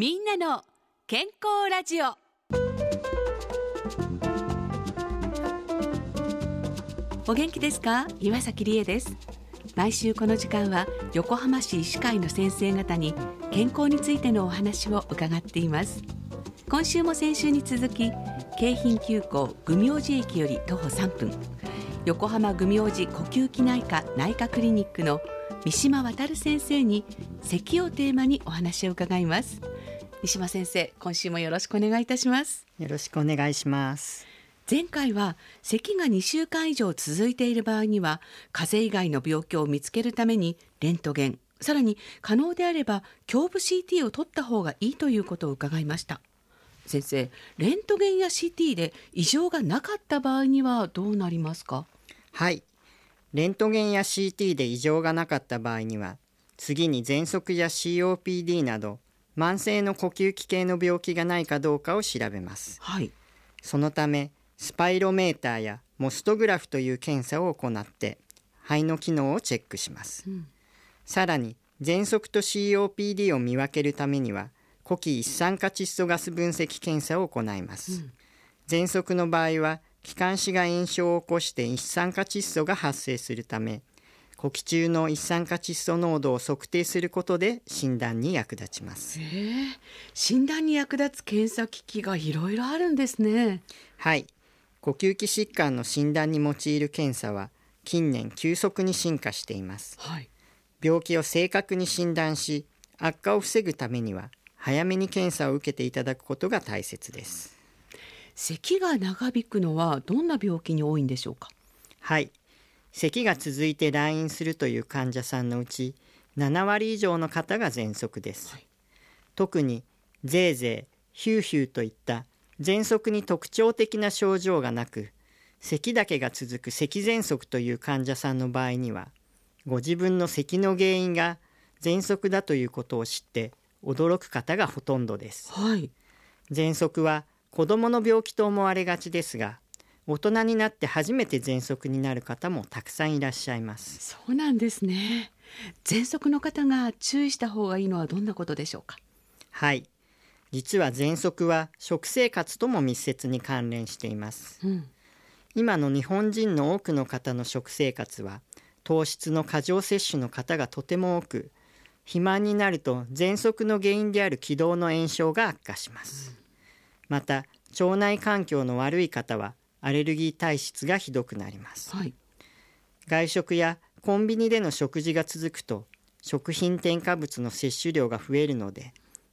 みんなの健康ラジオ。お元気ですか？岩崎理恵です。毎週この時間は横浜市医師会の先生方に健康についてのお話を伺っています。今週も先週に続き京浜急行愚明寺駅より徒歩3分。横浜愚明寺呼吸器内科内科クリニックの三島渡先生に咳をテーマにお話を伺います。三島先生今週もよろしくお願いいたします。よろしくお願いします。前回は咳が2週間以上続いている場合には風邪以外の病気を見つけるためにレントゲンさらに可能であれば胸部 CT を取った方がいいということを伺いました。先生レントゲンや CT で異常がなかった場合にはどうなりますか？はい。レントゲンや CT で異常がなかった場合には次に喘息や COPD など慢性の呼吸器系の病気がないかどうかを調べます、はい、そのためスパイロメーターやモストグラフという検査を行って肺の機能をチェックします、うん、さらに喘息と COPD を見分けるためには呼気一酸化窒素ガス分析検査を行います、うん、喘息の場合は気管支が炎症を起こして一酸化窒素が発生するため呼気中の一酸化窒素濃度を測定することで診断に役立ちます、え。ー、診断に役立つ検査機器がいろいろあるんですね。はい。呼吸器疾患の診断に用いる検査は近年急速に進化しています、はい、病気を正確に診断し悪化を防ぐためには早めに検査を受けていただくことが大切です。咳が長引くのはどんな病気に多いんでしょうか？はい咳が続いて来院するという患者さんのうち7割以上の方が喘息です、はい、特にゼーゼーヒューヒューといった喘息に特徴的な症状がなく咳だけが続く咳喘息という患者さんの場合にはご自分の咳の原因が喘息だということを知って驚く方がほとんどです。はい。喘息は子供の病気と思われがちですが、大人になって初めて喘息になる方もたくさんいらっしゃいます。そうなんですね。喘息の方が注意した方がいいのはどんなことでしょうか？はい。実は喘息は食生活とも密接に関連しています。うん、今の日本人の多くの方の食生活は糖質の過剰摂取の方がとても多く肥満になると喘息の原因である気道の炎症が悪化します、また腸内環境の悪い方はアレルギー体質がひどくなります、はい、外食やコンビニでの食事が続くと食品添加物の摂取量が増えるので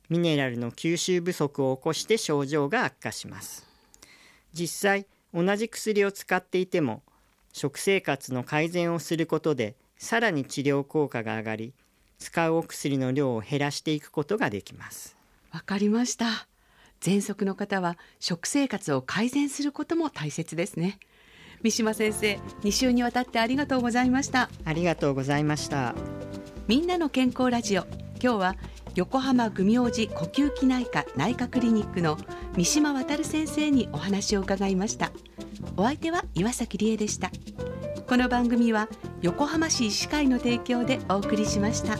ミネラルの吸収不足を起こして症状が悪化します。実際同じ薬を使っていても食生活の改善をすることでさらに治療効果が上がり使うお薬の量を減らしていくことができます。わかりました喘息の方は食生活を改善することも大切ですね。三島先生2週にわたってありがとうございました。ありがとうございました。みんなの健康ラジオ。今日は横浜愚明寺呼吸器内科内科クリニックの三島渡先生にお話を伺いました。お相手は岩崎理恵でした。この番組は横浜市医師会の提供でお送りしました。